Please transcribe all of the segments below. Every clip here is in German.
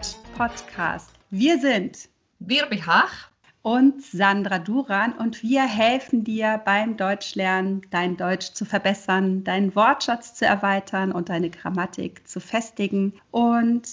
Deutsch Podcast. Wir sind Birbi Hach und Sandra Duran und wir helfen dir beim Deutschlernen, dein Deutsch zu verbessern, deinen Wortschatz zu erweitern und deine Grammatik zu festigen. Und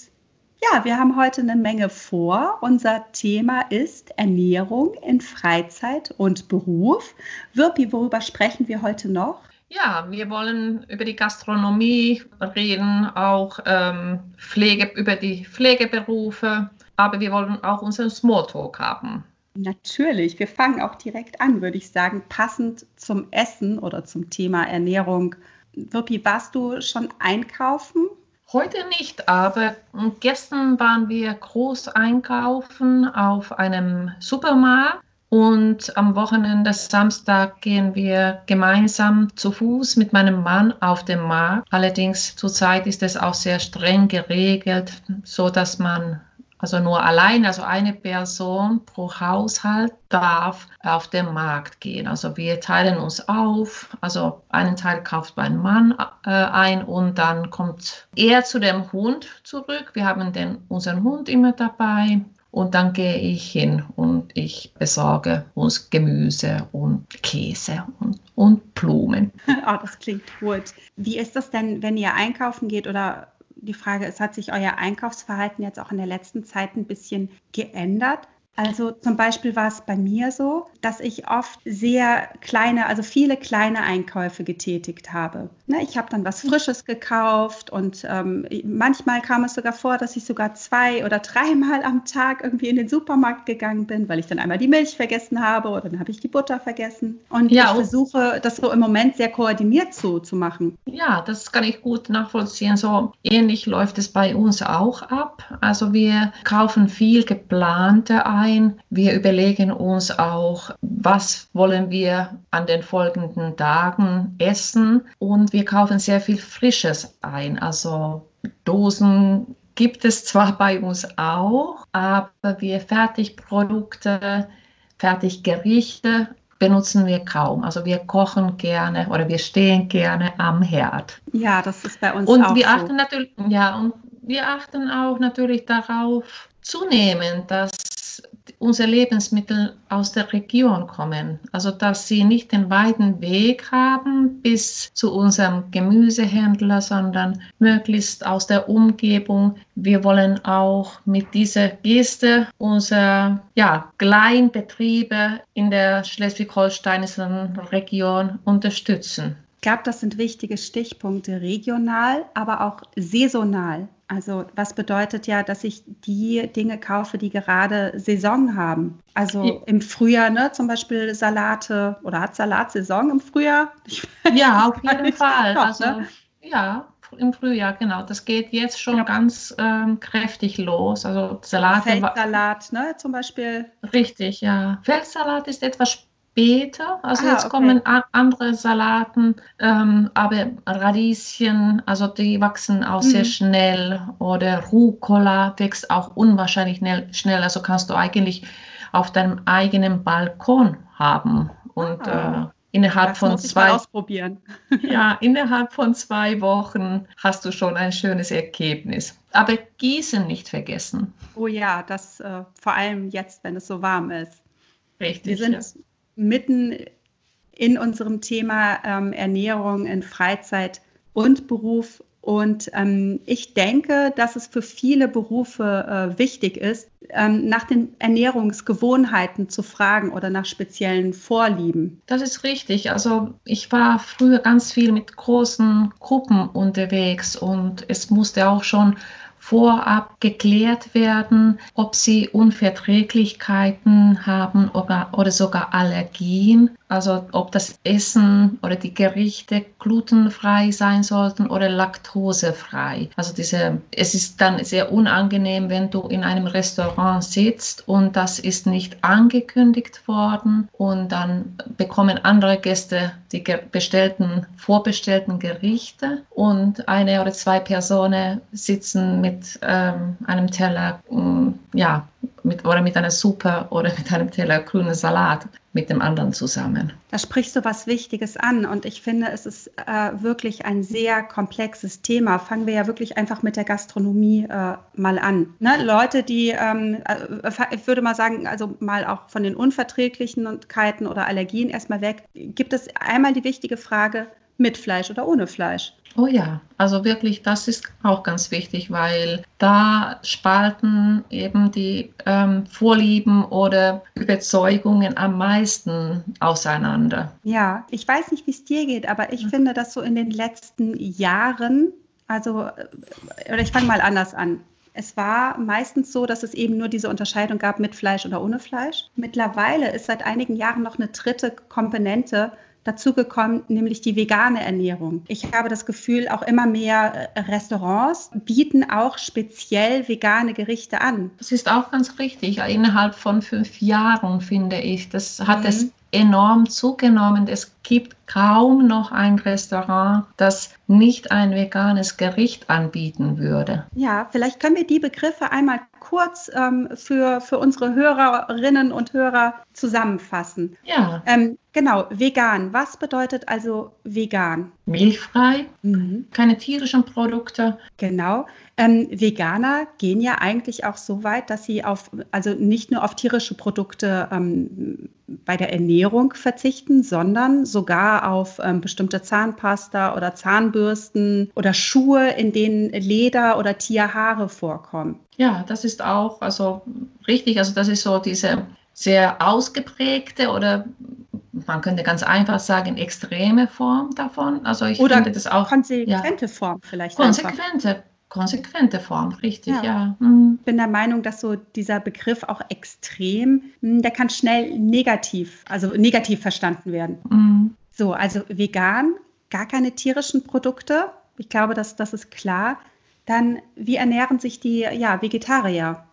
ja, wir haben heute eine Menge vor. Unser Thema ist Ernährung in Freizeit und Beruf. Wirpi, worüber sprechen wir heute noch? Ja, wir wollen über die Gastronomie reden, auch ähm, Pflege, über die Pflegeberufe, aber wir wollen auch unseren Smalltalk haben. Natürlich, wir fangen auch direkt an, würde ich sagen, passend zum Essen oder zum Thema Ernährung. Wirpi, warst du schon einkaufen? Heute nicht, aber gestern waren wir groß einkaufen auf einem Supermarkt und am Wochenende, Samstag, gehen wir gemeinsam zu Fuß mit meinem Mann auf den Markt. Allerdings zurzeit ist es auch sehr streng geregelt, so dass man also nur allein, also eine Person pro Haushalt darf auf den Markt gehen. Also wir teilen uns auf. Also einen Teil kauft mein Mann äh, ein und dann kommt er zu dem Hund zurück. Wir haben den, unseren Hund immer dabei. Und dann gehe ich hin und ich besorge uns Gemüse und Käse und, und Blumen. Oh, das klingt gut. Wie ist das denn, wenn ihr einkaufen geht oder die Frage ist, hat sich euer Einkaufsverhalten jetzt auch in der letzten Zeit ein bisschen geändert? Also zum Beispiel war es bei mir so, dass ich oft sehr kleine, also viele kleine Einkäufe getätigt habe. Ne, ich habe dann was Frisches gekauft und ähm, manchmal kam es sogar vor, dass ich sogar zwei oder dreimal am Tag irgendwie in den Supermarkt gegangen bin, weil ich dann einmal die Milch vergessen habe oder dann habe ich die Butter vergessen. Und ja, ich versuche das so im Moment sehr koordiniert zu, zu machen. Ja, das kann ich gut nachvollziehen. So ähnlich läuft es bei uns auch ab. Also wir kaufen viel geplante ein ein. Wir überlegen uns auch, was wollen wir an den folgenden Tagen essen und wir kaufen sehr viel Frisches ein. Also Dosen gibt es zwar bei uns auch, aber wir Fertigprodukte, Fertiggerichte benutzen wir kaum. Also wir kochen gerne oder wir stehen gerne am Herd. Ja, das ist bei uns und auch wir so. Achten natürlich, ja, und wir achten auch natürlich darauf zunehmend, dass unsere Lebensmittel aus der Region kommen. Also dass sie nicht den weiten Weg haben bis zu unserem Gemüsehändler, sondern möglichst aus der Umgebung. Wir wollen auch mit dieser Geste unsere ja, Kleinbetriebe in der schleswig-holsteinischen Region unterstützen. Ich glaube, das sind wichtige Stichpunkte, regional, aber auch saisonal. Also was bedeutet ja, dass ich die Dinge kaufe, die gerade Saison haben. Also im Frühjahr, ne, zum Beispiel Salate oder hat Salat Saison im Frühjahr? Ja, auf jeden Fall. Doch, also, ne? Ja, im Frühjahr, genau. Das geht jetzt schon ja. ganz ähm, kräftig los. Also Salat. Feldsalat, ne, zum Beispiel. Richtig, ja. Feldsalat ist etwas später. Also ah, jetzt okay. kommen andere Salaten, ähm, aber Radieschen, also die wachsen auch mhm. sehr schnell. Oder Rucola wächst auch unwahrscheinlich schnell. Also kannst du eigentlich auf deinem eigenen Balkon haben. Und ah. äh, innerhalb das von zwei ausprobieren. ja, innerhalb von zwei Wochen hast du schon ein schönes Ergebnis. Aber Gießen nicht vergessen. Oh ja, das äh, vor allem jetzt, wenn es so warm ist. Richtig. Wir sind ja mitten in unserem Thema ähm, Ernährung in Freizeit und Beruf. Und ähm, ich denke, dass es für viele Berufe äh, wichtig ist, ähm, nach den Ernährungsgewohnheiten zu fragen oder nach speziellen Vorlieben. Das ist richtig. Also ich war früher ganz viel mit großen Gruppen unterwegs und es musste auch schon vorab geklärt werden, ob sie Unverträglichkeiten haben oder, oder sogar Allergien. Also ob das Essen oder die Gerichte glutenfrei sein sollten oder laktosefrei. Also diese, es ist dann sehr unangenehm, wenn du in einem Restaurant sitzt und das ist nicht angekündigt worden und dann bekommen andere Gäste die bestellten, vorbestellten Gerichte und eine oder zwei Personen sitzen mit ähm, einem Teller, ähm, ja, mit, oder mit einer Suppe oder mit einem Teller grünen Salat mit dem anderen zusammen. Da sprichst du was Wichtiges an und ich finde, es ist äh, wirklich ein sehr komplexes Thema. Fangen wir ja wirklich einfach mit der Gastronomie äh, mal an. Ne? Leute, die, ähm, äh, ich würde mal sagen, also mal auch von den Unverträglichkeiten oder Allergien erstmal weg, gibt es einmal die wichtige Frage, mit Fleisch oder ohne Fleisch. Oh ja, also wirklich, das ist auch ganz wichtig, weil da spalten eben die ähm, Vorlieben oder Überzeugungen am meisten auseinander. Ja, ich weiß nicht, wie es dir geht, aber ich mhm. finde, dass so in den letzten Jahren, also, äh, oder ich fange mal anders an. Es war meistens so, dass es eben nur diese Unterscheidung gab mit Fleisch oder ohne Fleisch. Mittlerweile ist seit einigen Jahren noch eine dritte Komponente dazugekommen, nämlich die vegane Ernährung. Ich habe das Gefühl, auch immer mehr äh, Restaurants bieten auch speziell vegane Gerichte an. Das ist auch ganz richtig. Innerhalb von fünf Jahren finde ich, das hat mhm. es enorm zugenommen. Es gibt kaum noch ein Restaurant, das nicht ein veganes Gericht anbieten würde. Ja, vielleicht können wir die Begriffe einmal kurz ähm, für, für unsere Hörerinnen und Hörer zusammenfassen. Ja. Ähm, genau, vegan. Was bedeutet also vegan? Milchfrei, mhm. keine tierischen Produkte. Genau. Ähm, Veganer gehen ja eigentlich auch so weit, dass sie auf, also nicht nur auf tierische Produkte ähm, bei der Ernährung verzichten, sondern sogar auf ähm, bestimmte Zahnpasta oder Zahnbürsten oder Schuhe, in denen Leder oder Tierhaare vorkommen. Ja, das ist auch also richtig. Also das ist so diese sehr ausgeprägte oder man könnte ganz einfach sagen, extreme Form davon. Also ich oder finde das auch. Konsequente ja, Form vielleicht. Konsequente, einfach. Konsequente Form, richtig, ja. ja. Mhm. Ich bin der Meinung, dass so dieser Begriff auch extrem, hm, der kann schnell negativ, also negativ verstanden werden. Mhm. So, also vegan, gar keine tierischen Produkte. Ich glaube, dass das ist klar. Dann, wie ernähren sich die ja, Vegetarier?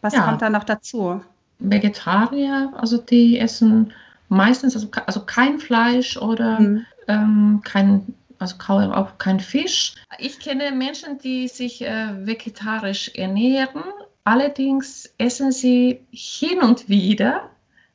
Was ja. kommt da noch dazu? Vegetarier, also die essen meistens also, also kein Fleisch oder mhm. ähm, kein, also auch kein Fisch. Ich kenne Menschen, die sich äh, vegetarisch ernähren. Allerdings essen sie hin und wieder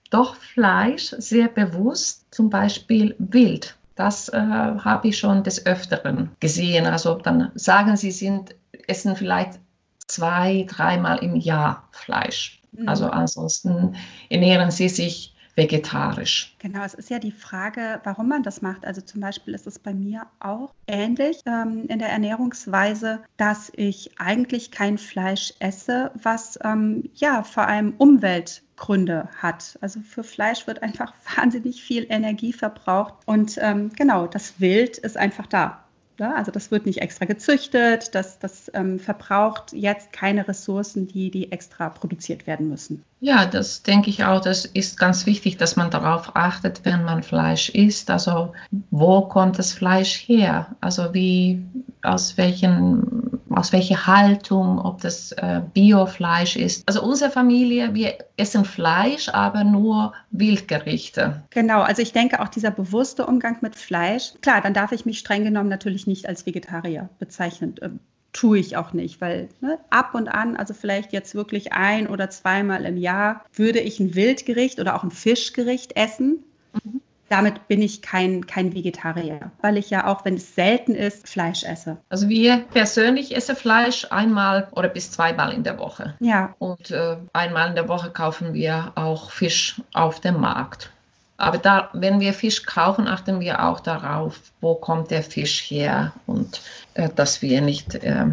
doch Fleisch sehr bewusst, zum Beispiel Wild. Das äh, habe ich schon des Öfteren gesehen. Also dann sagen sie, sind essen vielleicht zwei, dreimal im Jahr Fleisch. Mhm. Also ansonsten ernähren sie sich vegetarisch. Genau, es ist ja die Frage, warum man das macht. Also zum Beispiel ist es bei mir auch ähnlich ähm, in der Ernährungsweise, dass ich eigentlich kein Fleisch esse, was ähm, ja vor allem Umweltgründe hat. Also für Fleisch wird einfach wahnsinnig viel Energie verbraucht und ähm, genau, das Wild ist einfach da. Ja, also das wird nicht extra gezüchtet, das, das ähm, verbraucht jetzt keine Ressourcen, die, die extra produziert werden müssen. Ja, das denke ich auch. Das ist ganz wichtig, dass man darauf achtet, wenn man Fleisch isst. Also wo kommt das Fleisch her? Also wie, aus welchen aus welcher Haltung, ob das äh, Biofleisch ist. Also unsere Familie, wir essen Fleisch, aber nur Wildgerichte. Genau, also ich denke auch dieser bewusste Umgang mit Fleisch. Klar, dann darf ich mich streng genommen natürlich nicht als Vegetarier bezeichnen. Ähm, tue ich auch nicht, weil ne, ab und an, also vielleicht jetzt wirklich ein oder zweimal im Jahr, würde ich ein Wildgericht oder auch ein Fischgericht essen. Mhm damit bin ich kein, kein Vegetarier, weil ich ja auch, wenn es selten ist, Fleisch esse. Also wir persönlich essen Fleisch einmal oder bis zweimal in der Woche. Ja. Und äh, einmal in der Woche kaufen wir auch Fisch auf dem Markt. Aber da, wenn wir Fisch kaufen, achten wir auch darauf, wo kommt der Fisch her und äh, dass wir nicht äh,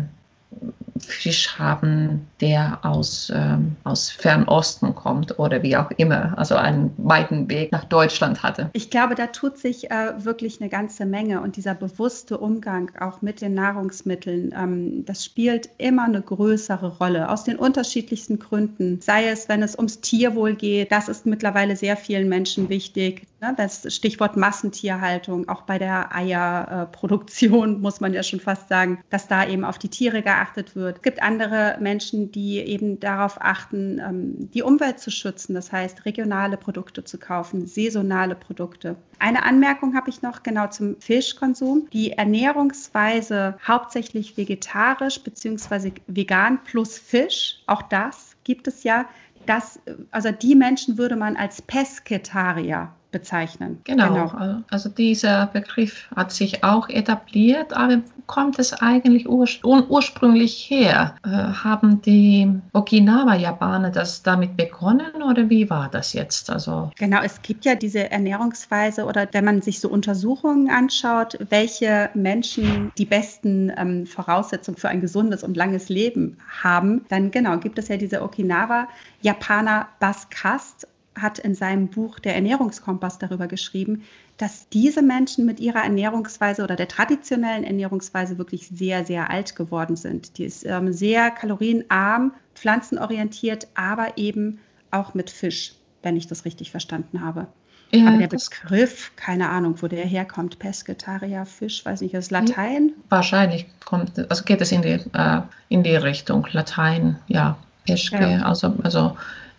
Fisch haben, der aus, ähm, aus Fernosten kommt oder wie auch immer, also einen weiten Weg nach Deutschland hatte. Ich glaube, da tut sich äh, wirklich eine ganze Menge und dieser bewusste Umgang auch mit den Nahrungsmitteln, ähm, das spielt immer eine größere Rolle aus den unterschiedlichsten Gründen. Sei es, wenn es ums Tierwohl geht, das ist mittlerweile sehr vielen Menschen wichtig Ne, das Stichwort Massentierhaltung, auch bei der Eierproduktion muss man ja schon fast sagen, dass da eben auf die Tiere geachtet wird. Es gibt andere Menschen, die eben darauf achten, ähm, die Umwelt zu schützen, das heißt regionale Produkte zu kaufen, saisonale Produkte. Eine Anmerkung habe ich noch genau zum Fischkonsum. Die Ernährungsweise hauptsächlich vegetarisch bzw. vegan plus Fisch, auch das gibt es ja. Das, also die Menschen würde man als Pesketarier bezeichnen. Genau, genau, also dieser Begriff hat sich auch etabliert, aber wo kommt es eigentlich ur ursprünglich her? Äh, haben die Okinawa-Japaner das damit begonnen oder wie war das jetzt? Also genau, es gibt ja diese Ernährungsweise oder wenn man sich so Untersuchungen anschaut, welche Menschen die besten ähm, Voraussetzungen für ein gesundes und langes Leben haben, dann genau gibt es ja diese Okinawa-Japaner Baskast hat in seinem Buch Der Ernährungskompass darüber geschrieben, dass diese Menschen mit ihrer Ernährungsweise oder der traditionellen Ernährungsweise wirklich sehr, sehr alt geworden sind. Die ist ähm, sehr kalorienarm, pflanzenorientiert, aber eben auch mit Fisch, wenn ich das richtig verstanden habe. Ja, aber der Begriff, keine Ahnung, wo der herkommt, Pesketarier, Fisch, weiß nicht, ist Latein? Wahrscheinlich kommt, also geht es in die, äh, in die Richtung Latein, ja, Pesche, ja. also, also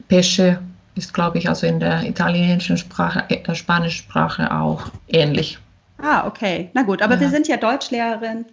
Pesche ist, glaube ich, also in der italienischen Sprache, äh, der spanischen Sprache auch ähnlich. Ah, okay. Na gut, aber ja. wir sind ja Deutschlehrerin,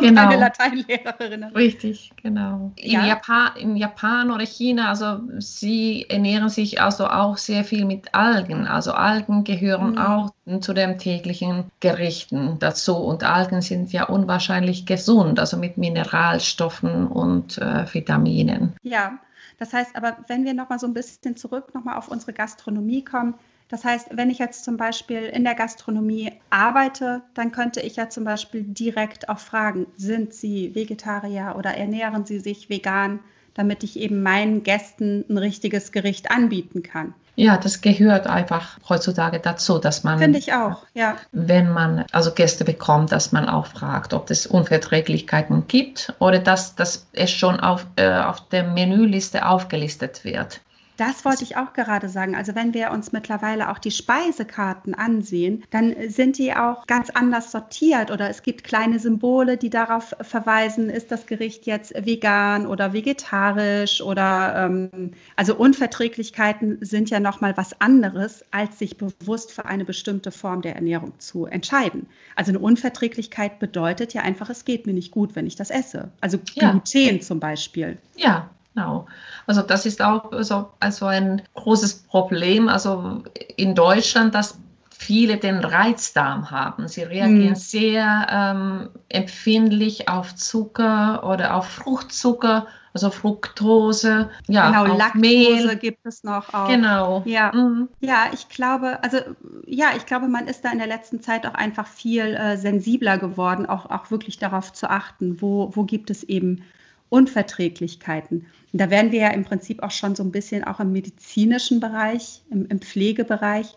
genau. keine Lateinlehrerin. Richtig, genau. Ja. In, Japan, in Japan oder China, also sie ernähren sich also auch sehr viel mit Algen. Also Algen gehören mhm. auch zu den täglichen Gerichten dazu. Und Algen sind ja unwahrscheinlich gesund, also mit Mineralstoffen und äh, Vitaminen. Ja, das heißt aber, wenn wir nochmal so ein bisschen zurück nochmal auf unsere Gastronomie kommen, das heißt, wenn ich jetzt zum Beispiel in der Gastronomie arbeite, dann könnte ich ja zum Beispiel direkt auch fragen, sind Sie Vegetarier oder ernähren Sie sich vegan, damit ich eben meinen Gästen ein richtiges Gericht anbieten kann. Ja, das gehört einfach heutzutage dazu, dass man. Finde ich auch, ja. Wenn man also Gäste bekommt, dass man auch fragt, ob es Unverträglichkeiten gibt oder dass, dass es schon auf, äh, auf der Menüliste aufgelistet wird. Das wollte ich auch gerade sagen. Also wenn wir uns mittlerweile auch die Speisekarten ansehen, dann sind die auch ganz anders sortiert oder es gibt kleine Symbole, die darauf verweisen, ist das Gericht jetzt vegan oder vegetarisch oder ähm, also Unverträglichkeiten sind ja noch mal was anderes, als sich bewusst für eine bestimmte Form der Ernährung zu entscheiden. Also eine Unverträglichkeit bedeutet ja einfach, es geht mir nicht gut, wenn ich das esse. Also Gluten ja. zum Beispiel. Ja, Genau. Also das ist auch so also ein großes Problem. Also in Deutschland, dass viele den Reizdarm haben. Sie reagieren mhm. sehr ähm, empfindlich auf Zucker oder auf Fruchtzucker, also Fructose. Ja, genau, Laktose Mehl. gibt es noch auch. Genau. Ja. Mhm. ja, ich glaube, also ja, ich glaube, man ist da in der letzten Zeit auch einfach viel äh, sensibler geworden, auch, auch wirklich darauf zu achten, wo, wo gibt es eben Unverträglichkeiten. Und da werden wir ja im Prinzip auch schon so ein bisschen auch im medizinischen Bereich, im, im Pflegebereich,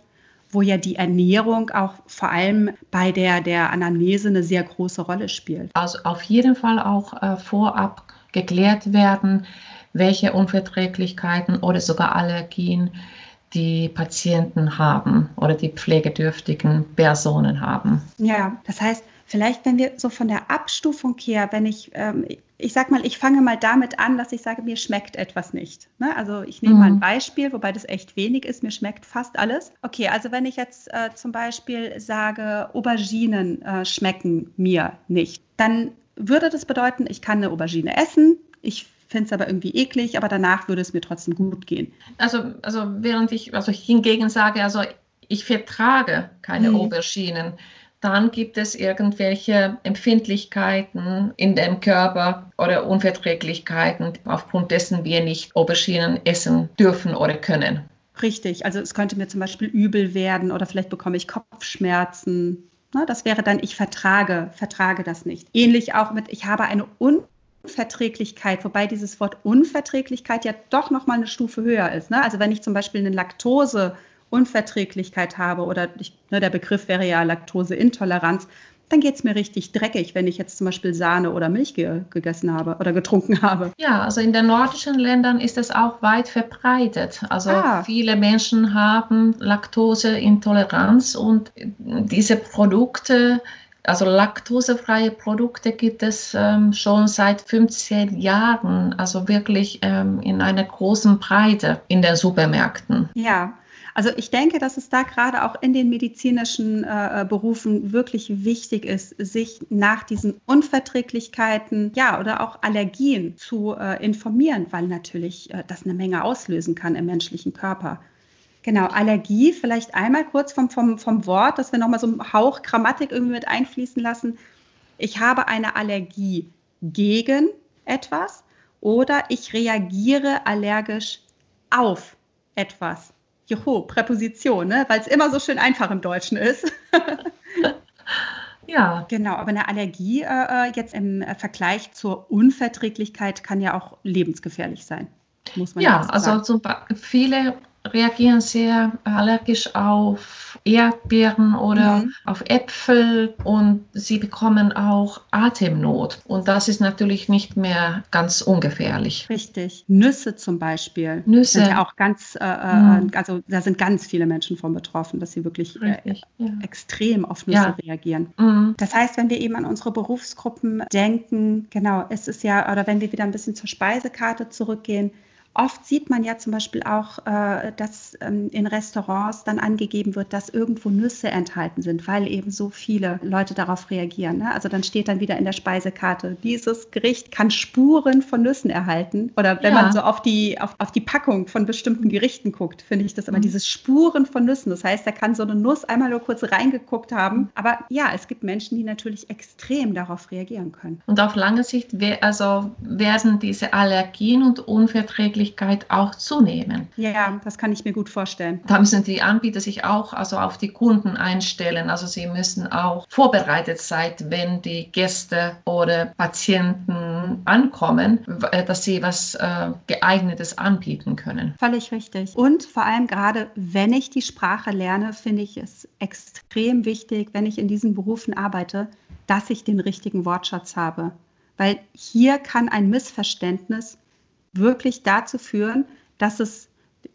wo ja die Ernährung auch vor allem bei der, der Anamnese eine sehr große Rolle spielt. Also auf jeden Fall auch äh, vorab geklärt werden, welche Unverträglichkeiten oder sogar Allergien die Patienten haben oder die pflegedürftigen Personen haben. Ja, das heißt, vielleicht wenn wir so von der Abstufung her, wenn ich, ähm, ich sag mal, ich fange mal damit an, dass ich sage, mir schmeckt etwas nicht. Ne? Also ich nehme mhm. mal ein mhm. Beispiel, wobei das echt wenig ist, mir schmeckt fast alles. Okay, also wenn ich jetzt äh, zum Beispiel sage, Auberginen äh, schmecken mir nicht, dann würde das bedeuten, ich kann eine Aubergine essen, ich finde es aber irgendwie eklig, aber danach würde es mir trotzdem gut gehen. Also, also während ich, also hingegen sage, also ich vertrage keine mhm. Auberginen dann gibt es irgendwelche Empfindlichkeiten in dem Körper oder Unverträglichkeiten, aufgrund dessen wir nicht Auberginen essen dürfen oder können. Richtig, also es könnte mir zum Beispiel übel werden oder vielleicht bekomme ich Kopfschmerzen. das wäre dann, ich vertrage, vertrage das nicht. Ähnlich auch mit, ich habe eine Unverträglichkeit, wobei dieses Wort Unverträglichkeit ja doch noch mal eine Stufe höher ist. Ne? Also wenn ich zum Beispiel eine Laktose Unverträglichkeit habe oder ich, ne, der Begriff wäre ja Laktoseintoleranz, dann geht es mir richtig dreckig, wenn ich jetzt zum Beispiel Sahne oder Milch ge gegessen habe oder getrunken habe. Ja, also in den nordischen Ländern ist es auch weit verbreitet. Also ah. viele Menschen haben Laktoseintoleranz und diese Produkte also laktosefreie Produkte gibt es ähm, schon seit 15 Jahren, also wirklich ähm, in einer großen Breite in den Supermärkten. Ja, also ich denke, dass es da gerade auch in den medizinischen äh, Berufen wirklich wichtig ist, sich nach diesen Unverträglichkeiten, ja, oder auch Allergien zu äh, informieren, weil natürlich äh, das eine Menge auslösen kann im menschlichen Körper. Genau, Allergie, vielleicht einmal kurz vom, vom, vom Wort, dass wir nochmal so einen Hauch Grammatik irgendwie mit einfließen lassen. Ich habe eine Allergie gegen etwas oder ich reagiere allergisch auf etwas. Juhu, Präposition, ne? weil es immer so schön einfach im Deutschen ist. ja. Genau, aber eine Allergie äh, äh jetzt im äh, Vergleich zur Unverträglichkeit kann ja auch lebensgefährlich sein. Muss man ja, also zum, viele reagieren sehr allergisch auf Erdbeeren oder mhm. auf Äpfel und sie bekommen auch Atemnot. Und das ist natürlich nicht mehr ganz ungefährlich. Richtig. Nüsse zum Beispiel. Nüsse. Sind ja auch ganz, äh, äh mhm. also da sind ganz viele Menschen von betroffen, dass sie wirklich äh, ja. extrem auf Nüsse ja. reagieren. Mhm. Das heißt, wenn wir eben an unsere Berufsgruppen denken, genau, es ist ja, oder wenn wir wieder ein bisschen zur Speisekarte zurückgehen, Oft sieht man ja zum Beispiel auch, äh, dass ähm, in Restaurants dann angegeben wird, dass irgendwo Nüsse enthalten sind, weil eben so viele Leute darauf reagieren. Ne? Also dann steht dann wieder in der Speisekarte, dieses Gericht kann Spuren von Nüssen erhalten. Oder wenn ja. man so auf die, auf, auf die Packung von bestimmten Gerichten guckt, finde ich das immer mhm. dieses Spuren von Nüssen. Das heißt, da kann so eine Nuss einmal nur kurz reingeguckt haben. Aber ja, es gibt Menschen, die natürlich extrem darauf reagieren können. Und auf lange Sicht also werden diese Allergien und Unverträglichkeiten Möglichkeit auch zunehmen. Ja, das kann ich mir gut vorstellen. Da müssen die Anbieter sich auch also auf die Kunden einstellen. Also sie müssen auch vorbereitet sein, wenn die Gäste oder Patienten ankommen, äh, dass sie was äh, geeignetes anbieten können. Völlig richtig. Und vor allem gerade, wenn ich die Sprache lerne, finde ich es extrem wichtig, wenn ich in diesen Berufen arbeite, dass ich den richtigen Wortschatz habe. Weil hier kann ein Missverständnis wirklich dazu führen, dass es,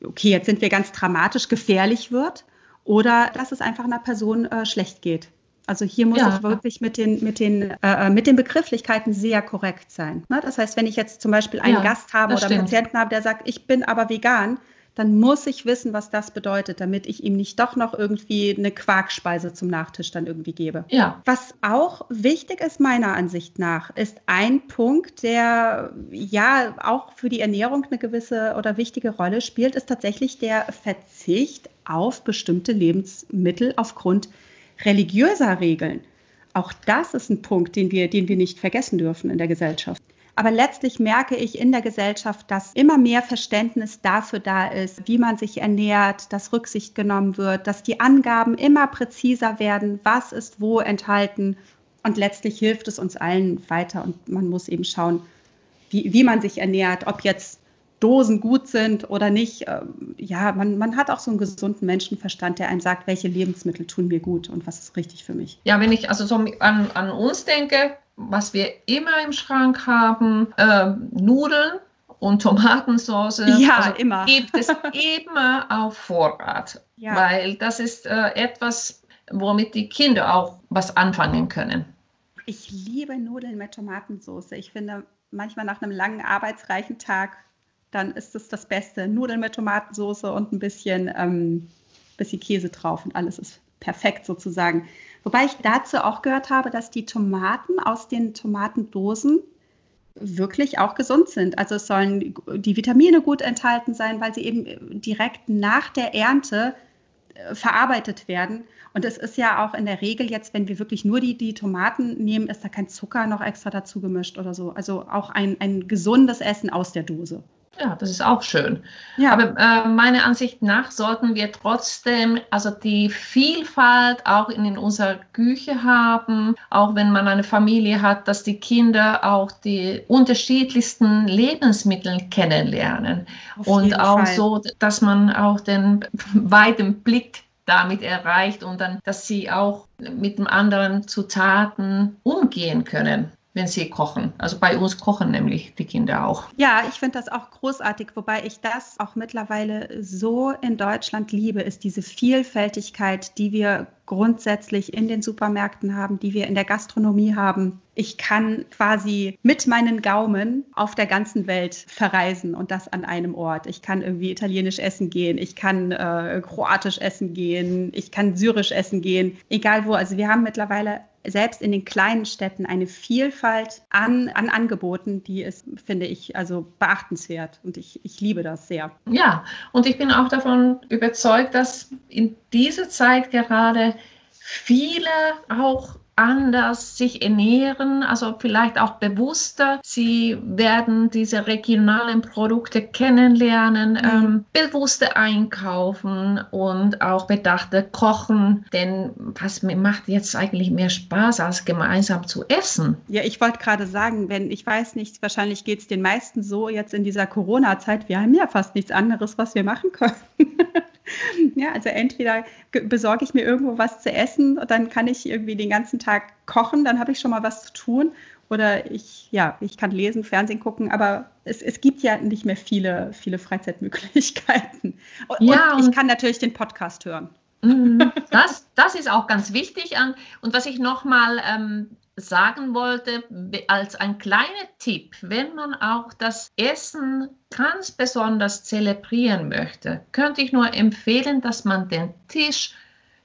okay, jetzt sind wir ganz dramatisch, gefährlich wird oder dass es einfach einer Person äh, schlecht geht. Also hier muss ja. ich wirklich mit den, mit, den, äh, äh, mit den Begrifflichkeiten sehr korrekt sein. Ne? Das heißt, wenn ich jetzt zum Beispiel einen ja, Gast habe oder einen Patienten habe, der sagt, ich bin aber vegan, dann muss ich wissen, was das bedeutet, damit ich ihm nicht doch noch irgendwie eine Quarkspeise zum Nachtisch dann irgendwie gebe. Ja. Was auch wichtig ist meiner Ansicht nach, ist ein Punkt, der ja auch für die Ernährung eine gewisse oder wichtige Rolle spielt, ist tatsächlich der Verzicht auf bestimmte Lebensmittel aufgrund religiöser Regeln. Auch das ist ein Punkt, den wir, den wir nicht vergessen dürfen in der Gesellschaft. Aber letztlich merke ich in der Gesellschaft, dass immer mehr Verständnis dafür da ist, wie man sich ernährt, dass Rücksicht genommen wird, dass die Angaben immer präziser werden, was ist wo enthalten. Und letztlich hilft es uns allen weiter. Und man muss eben schauen, wie, wie man sich ernährt, ob jetzt Dosen gut sind oder nicht. Ähm, ja, man, man hat auch so einen gesunden Menschenverstand, der einem sagt, welche Lebensmittel tun mir gut und was ist richtig für mich. Ja, wenn ich also so an, an uns denke, was wir immer im Schrank haben, äh, Nudeln und Tomatensauce. Ja, also immer. Gibt es immer auf Vorrat. Ja. Weil das ist äh, etwas, womit die Kinder auch was anfangen können. Ich liebe Nudeln mit Tomatensauce. Ich finde, manchmal nach einem langen arbeitsreichen Tag, dann ist es das Beste. Nudeln mit Tomatensauce und ein bisschen, ähm, bisschen Käse drauf und alles ist perfekt sozusagen. Wobei ich dazu auch gehört habe, dass die Tomaten aus den Tomatendosen wirklich auch gesund sind. Also es sollen die Vitamine gut enthalten sein, weil sie eben direkt nach der Ernte äh, verarbeitet werden. Und es ist ja auch in der Regel jetzt, wenn wir wirklich nur die, die Tomaten nehmen, ist da kein Zucker noch extra dazu gemischt oder so. Also auch ein, ein gesundes Essen aus der Dose. Ja, das ist auch schön. Ja. Aber äh, meiner Ansicht nach sollten wir trotzdem also die Vielfalt auch in unserer Küche haben, auch wenn man eine Familie hat, dass die Kinder auch die unterschiedlichsten Lebensmittel kennenlernen und auch Fall. so, dass man auch den weiten Blick damit erreicht und dann, dass sie auch mit dem anderen Zutaten umgehen können wenn sie kochen. Also bei uns kochen nämlich die Kinder auch. Ja, ich finde das auch großartig, wobei ich das auch mittlerweile so in Deutschland liebe, ist diese Vielfältigkeit, die wir grundsätzlich in den Supermärkten haben, die wir in der Gastronomie haben. Ich kann quasi mit meinen Gaumen auf der ganzen Welt verreisen und das an einem Ort. Ich kann irgendwie italienisch essen gehen, ich kann äh, kroatisch essen gehen, ich kann syrisch essen gehen, egal wo. Also wir haben mittlerweile selbst in den kleinen Städten eine Vielfalt an, an Angeboten, die ist, finde ich, also beachtenswert und ich, ich liebe das sehr. Ja, und ich bin auch davon überzeugt, dass in dieser Zeit gerade viele auch anders sich ernähren, also vielleicht auch bewusster. Sie werden diese regionalen Produkte kennenlernen, mhm. ähm, bewusster einkaufen und auch bedachter kochen. Denn was macht jetzt eigentlich mehr Spaß, als gemeinsam zu essen? Ja, ich wollte gerade sagen, wenn ich weiß nicht, wahrscheinlich geht es den meisten so jetzt in dieser Corona-Zeit. Wir haben ja fast nichts anderes, was wir machen können. Ja, also entweder besorge ich mir irgendwo was zu essen und dann kann ich irgendwie den ganzen Tag kochen, dann habe ich schon mal was zu tun. Oder ich, ja, ich kann lesen, Fernsehen gucken, aber es, es gibt ja nicht mehr viele, viele Freizeitmöglichkeiten. Und, ja, und ich kann natürlich den Podcast hören. Mhm. Das, das ist auch ganz wichtig. Und was ich nochmal ähm, sagen wollte, als ein kleiner Tipp, wenn man auch das Essen ganz besonders zelebrieren möchte, könnte ich nur empfehlen, dass man den Tisch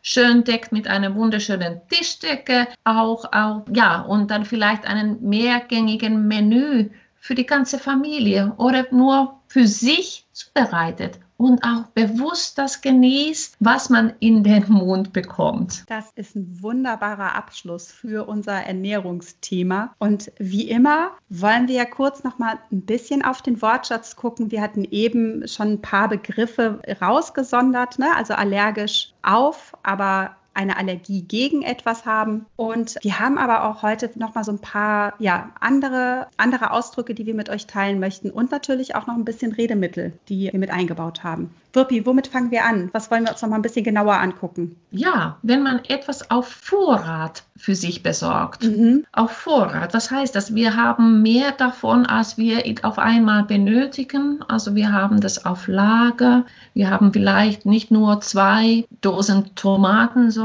schön deckt mit einer wunderschönen Tischdecke, auch, auch ja, und dann vielleicht einen mehrgängigen Menü für die ganze Familie oder nur für sich zubereitet und auch bewusst das genießt, was man in den Mund bekommt. Das ist ein wunderbarer Abschluss für unser Ernährungsthema. Und wie immer wollen wir ja kurz noch mal ein bisschen auf den Wortschatz gucken. Wir hatten eben schon ein paar Begriffe rausgesondert, ne? also allergisch auf, aber eine Allergie gegen etwas haben. Und wir haben aber auch heute noch mal so ein paar ja, andere, andere Ausdrücke, die wir mit euch teilen möchten und natürlich auch noch ein bisschen Redemittel, die wir mit eingebaut haben. Wirpi, womit fangen wir an? Was wollen wir uns noch mal ein bisschen genauer angucken? Ja, wenn man etwas auf Vorrat für sich besorgt. Mhm. Auf Vorrat. Was heißt das? Wir haben mehr davon, als wir auf einmal benötigen. Also wir haben das auf Lager. Wir haben vielleicht nicht nur zwei Dosen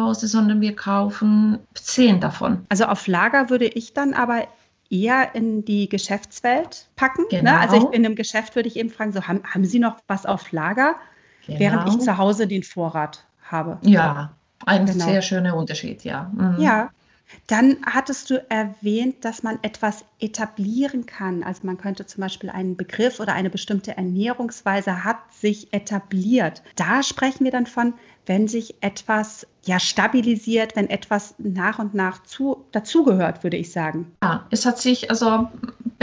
Tomatensauce, sondern wir kaufen zehn davon. Also auf Lager würde ich dann aber eher in die Geschäftswelt packen. Genau. Ne? Also ich, in einem Geschäft würde ich eben fragen, so haben, haben Sie noch was auf Lager? Genau. Während ich zu Hause den Vorrat habe. Ja, ein genau. sehr schöner Unterschied, ja. Mhm. Ja. Dann hattest du erwähnt, dass man etwas etablieren kann. Also man könnte zum Beispiel einen Begriff oder eine bestimmte Ernährungsweise hat sich etabliert. Da sprechen wir dann von, wenn sich etwas ja stabilisiert, wenn etwas nach und nach zu, dazugehört, würde ich sagen. Ja, es hat sich also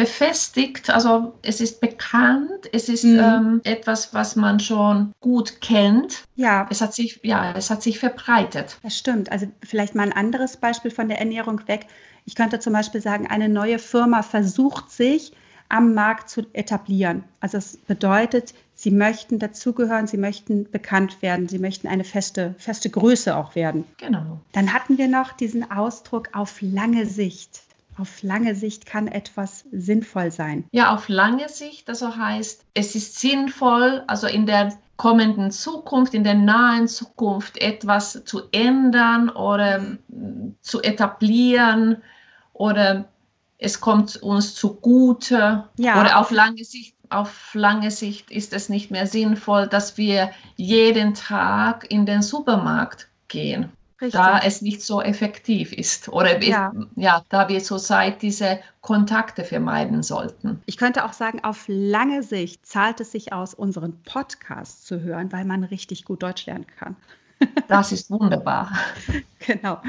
befestigt, also es ist bekannt, es ist mhm. ähm, etwas, was man schon gut kennt. Ja. Es hat sich, ja, es hat sich verbreitet. Das stimmt. Also vielleicht mal ein anderes Beispiel von der Ernährung weg. Ich könnte zum Beispiel sagen, eine neue Firma versucht sich am Markt zu etablieren. Also es bedeutet, sie möchten dazugehören, sie möchten bekannt werden, sie möchten eine feste, feste Größe auch werden. Genau. Dann hatten wir noch diesen Ausdruck auf lange Sicht. Auf lange Sicht kann etwas sinnvoll sein. Ja, auf lange Sicht, also heißt, es ist sinnvoll, also in der kommenden Zukunft, in der nahen Zukunft etwas zu ändern oder zu etablieren oder es kommt uns zugute ja. oder auf lange Sicht auf lange Sicht ist es nicht mehr sinnvoll, dass wir jeden Tag in den Supermarkt gehen, Richtig. da es nicht so effektiv ist oder ja. ja, da wir zurzeit diese Kontakte vermeiden sollten. Ich könnte auch sagen, auf lange Sicht zahlt es sich aus, unseren Podcast zu hören, weil man richtig gut Deutsch lernen kann. Das ist wunderbar. Genau.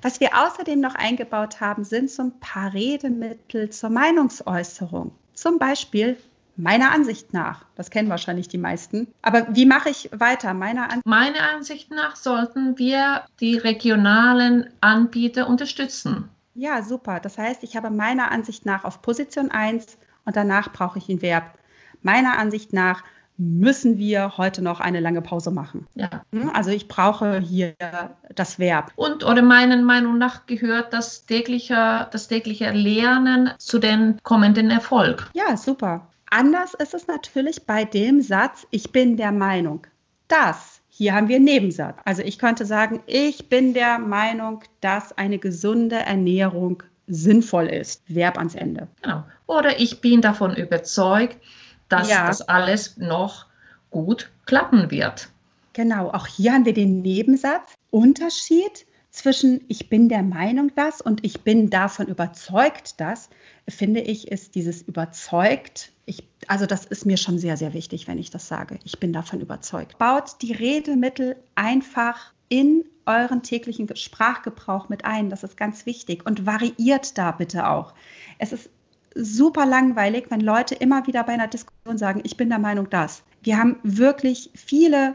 Was wir außerdem noch eingebaut haben, sind so ein paar Redemittel zur Meinungsäußerung. Zum Beispiel meiner Ansicht nach. Das kennen wahrscheinlich die meisten. Aber wie mache ich weiter? Meiner, An Meiner Ansicht nach sollten wir die regionalen Anbieter unterstützen. Ja, super. Das heißt, ich habe meiner Ansicht nach auf Position 1 und danach brauche ich ein Verb. Meiner Ansicht nach müssen wir heute noch eine lange Pause machen. Ja. Hm, Also ich brauche hier das Verb. Und oder meiner Meinung nach gehört das tägliche, das tägliche Lernen zu den kommenden Erfolg. Ja, super. Anders ist es natürlich bei dem Satz, ich bin der Meinung, dass. Hier haben wir einen Nebensatz. Also ich könnte sagen, ich bin der Meinung, dass eine gesunde Ernährung sinnvoll ist. Verb ans Ende. Genau. Oder ich bin davon überzeugt, dass Ja. das alles noch gut klappen wird. Genau, auch hier haben wir den Nebensatz. Unterschied zwischen ich bin der Meinung das und ich bin davon überzeugt das, finde ich, ist dieses überzeugt. Ich, also das ist mir schon sehr, sehr wichtig, wenn ich das sage. Ich bin davon überzeugt. Baut die Redemittel einfach in euren täglichen Ge- Sprachgebrauch mit ein. Das ist ganz wichtig. Und variiert da bitte auch. Es ist super langweilig, wenn Leute immer wieder bei einer Diskussion sagen, ich bin der Meinung das. Wir haben wirklich viele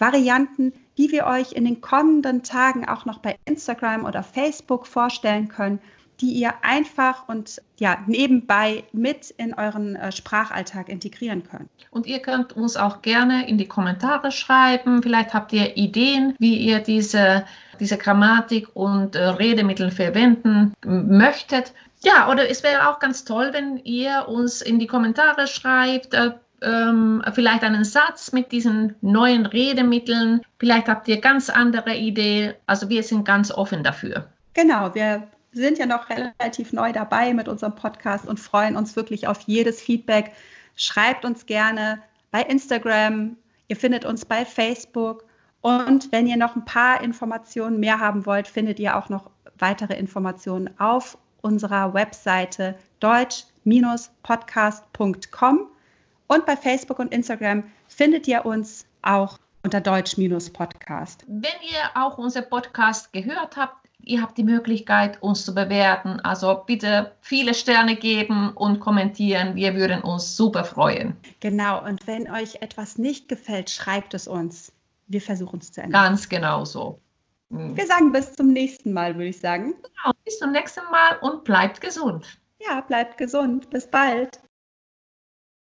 Varianten, die wir euch in den kommenden Tagen auch noch bei Instagram oder Facebook vorstellen können, die ihr einfach und ja nebenbei mit in euren äh, Sprachalltag integrieren könnt. Und ihr könnt uns auch gerne in die Kommentare schreiben. Vielleicht habt ihr Ideen, wie ihr diese, diese Grammatik und äh, Redemittel verwenden möchtet. Ja, oder es wäre auch ganz toll, wenn ihr uns in die Kommentare schreibt, äh, ähm, vielleicht einen Satz mit diesen neuen Redemitteln. Vielleicht habt ihr ganz andere Ideen. Also wir sind ganz offen dafür. Genau, wir sind ja noch relativ neu dabei mit unserem Podcast und freuen uns wirklich auf jedes Feedback. Schreibt uns gerne bei Instagram, ihr findet uns bei Facebook und wenn ihr noch ein paar Informationen mehr haben wollt, findet ihr auch noch weitere Informationen auf unserer Webseite deutsch-podcast.com und bei Facebook und Instagram findet ihr uns auch unter deutsch-podcast. Wenn ihr auch unser Podcast gehört habt, ihr habt die Möglichkeit, uns zu bewerten. Also bitte viele Sterne geben und kommentieren. Wir würden uns super freuen. Genau, und wenn euch etwas nicht gefällt, schreibt es uns. Wir versuchen es zu ändern. Ganz genau so. Mhm. Wir sagen bis zum nächsten Mal, würde ich sagen. Genau, bis zum nächsten Mal und bleibt gesund. Ja, bleibt gesund. Bis bald.